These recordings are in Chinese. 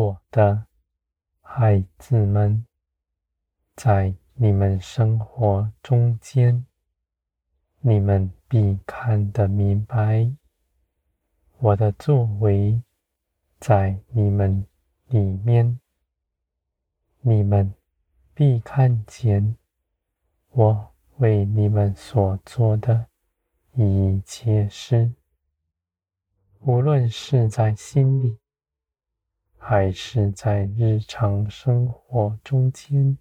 我的孩子们，在你们生活中间，你们必看得明白我的作为在你们里面，你们必看见我为你们所做的一切事，无论是在心里。还是在日常生活中间，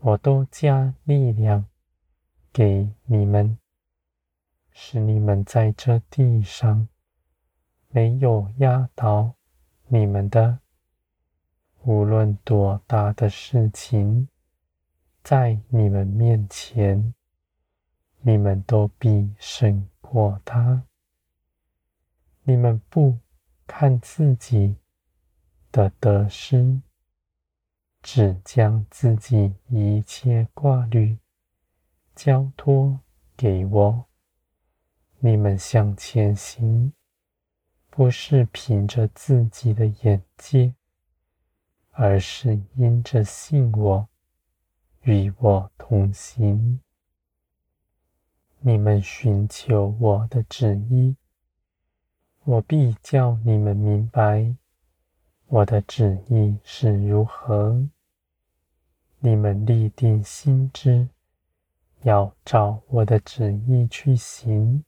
我都加力量给你们，使你们在这地上没有压倒你们的。无论多大的事情，在你们面前，你们都必胜过他。你们不看自己的得失，只将自己一切挂虑交托给我。你们向前行，不是凭着自己的眼界，而是因着信我，与我同行。你们寻求我的旨意，我必叫你们明白。我的旨意是如何？你们立定心志，要照我的旨意去行。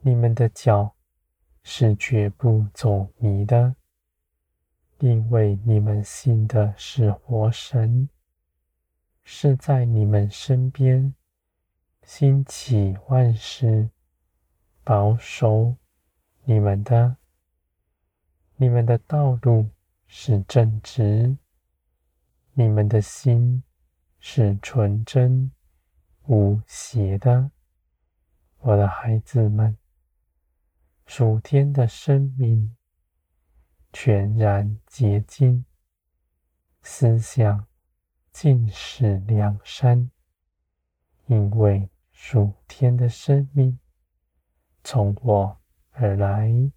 你们的脚是绝不走迷的，因为你们信的是活神，是在你们身边兴起万事，保守你们的。你们的道路是正直，你们的心是纯真无邪的，我的孩子们，属天的生命全然洁净，思想尽是良善，因为属天的生命从我而来。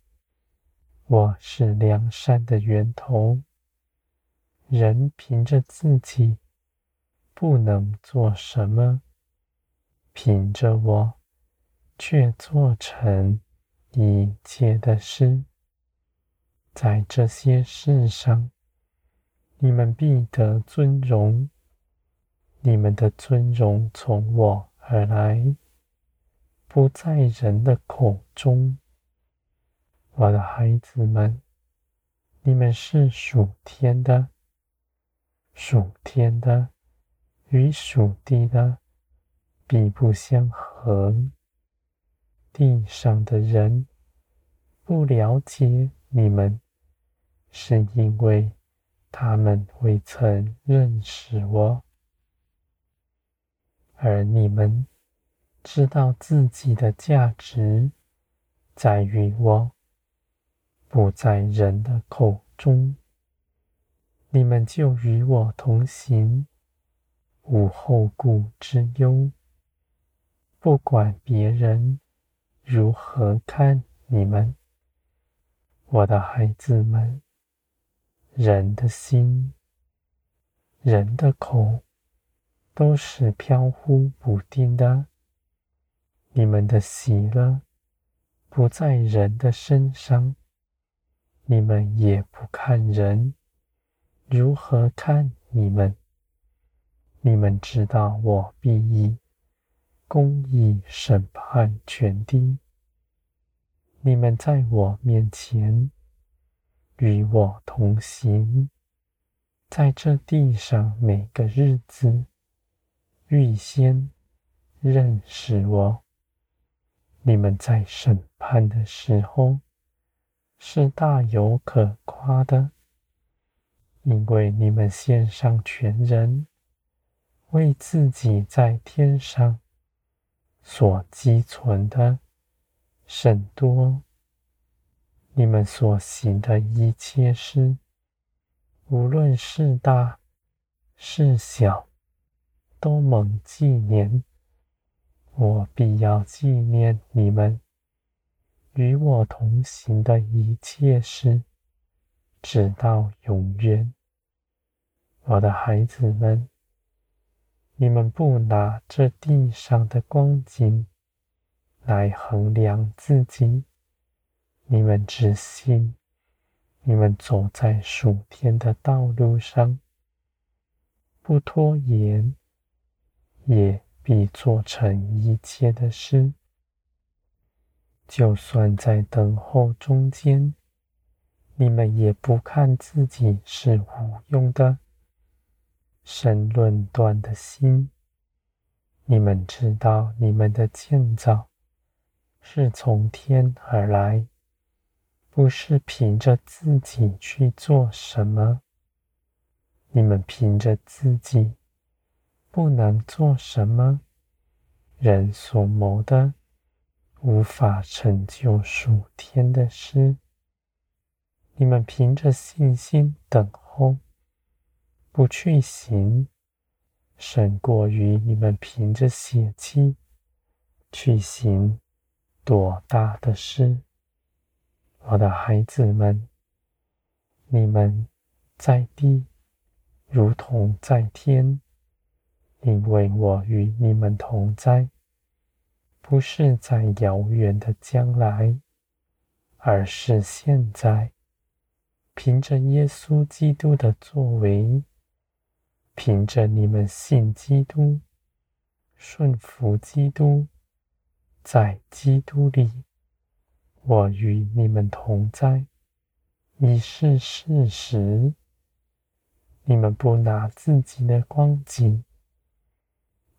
我是良善的源头，人凭着自己不能做什么，凭着我却做成一切的事。在这些事上，你们必得尊荣，你们的尊荣从我而来，不在人的口中。我的孩子们，你们是属天的，属天的与属地的必不相合。地上的人不了解你们，是因为他们未曾认识我，而你们知道自己的价值在于我。不在人的口中，你们就与我同行，无后顾之忧。不管别人如何看你们，我的孩子们，人的心、人的口都是飘忽不定的。你们的喜乐不在人的身上。你们也不看人如何看你们，你们知道我必以公义审判全地。你们在我面前与我同行，在这地上每个日子预先认识我。你们在审判的时候。是大有可夸的，因为你们献上全人，为自己在天上所积存的甚多。你们所行的一切事，无论是大是小，都蒙纪念。我必要纪念你们。与我同行的一切事，直到永远。我的孩子们，你们不拿这地上的光景来衡量自己，你们只信，你们走在属天的道路上，不拖延，也必做成一切的事。就算在等候中间，你们也不看自己是无用的。生论断的心，你们知道，你们的建造是从天而来，不是凭着自己去做什么。你们凭着自己不能做什么，人所谋的无法成就属天的事。你们凭着信心等候。不去行，胜过于你们凭着血气去行多大的事。我的孩子们，你们在地如同在天，因为我与你们同在，不是在遥远的将来，而是现在，凭着耶稣基督的作为。凭着你们信基督、顺服基督，在基督里，我与你们同在，已是事实。你们不拿自己的光景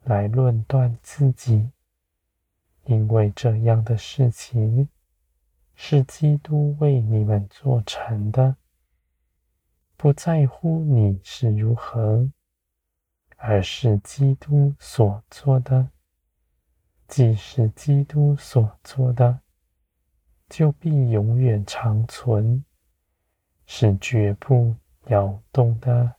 来论断自己，因为这样的事情是基督为你们做成的，不在乎你是如何。而是基督所做的，既是基督所做的，就必永远长存，是绝不摇动的。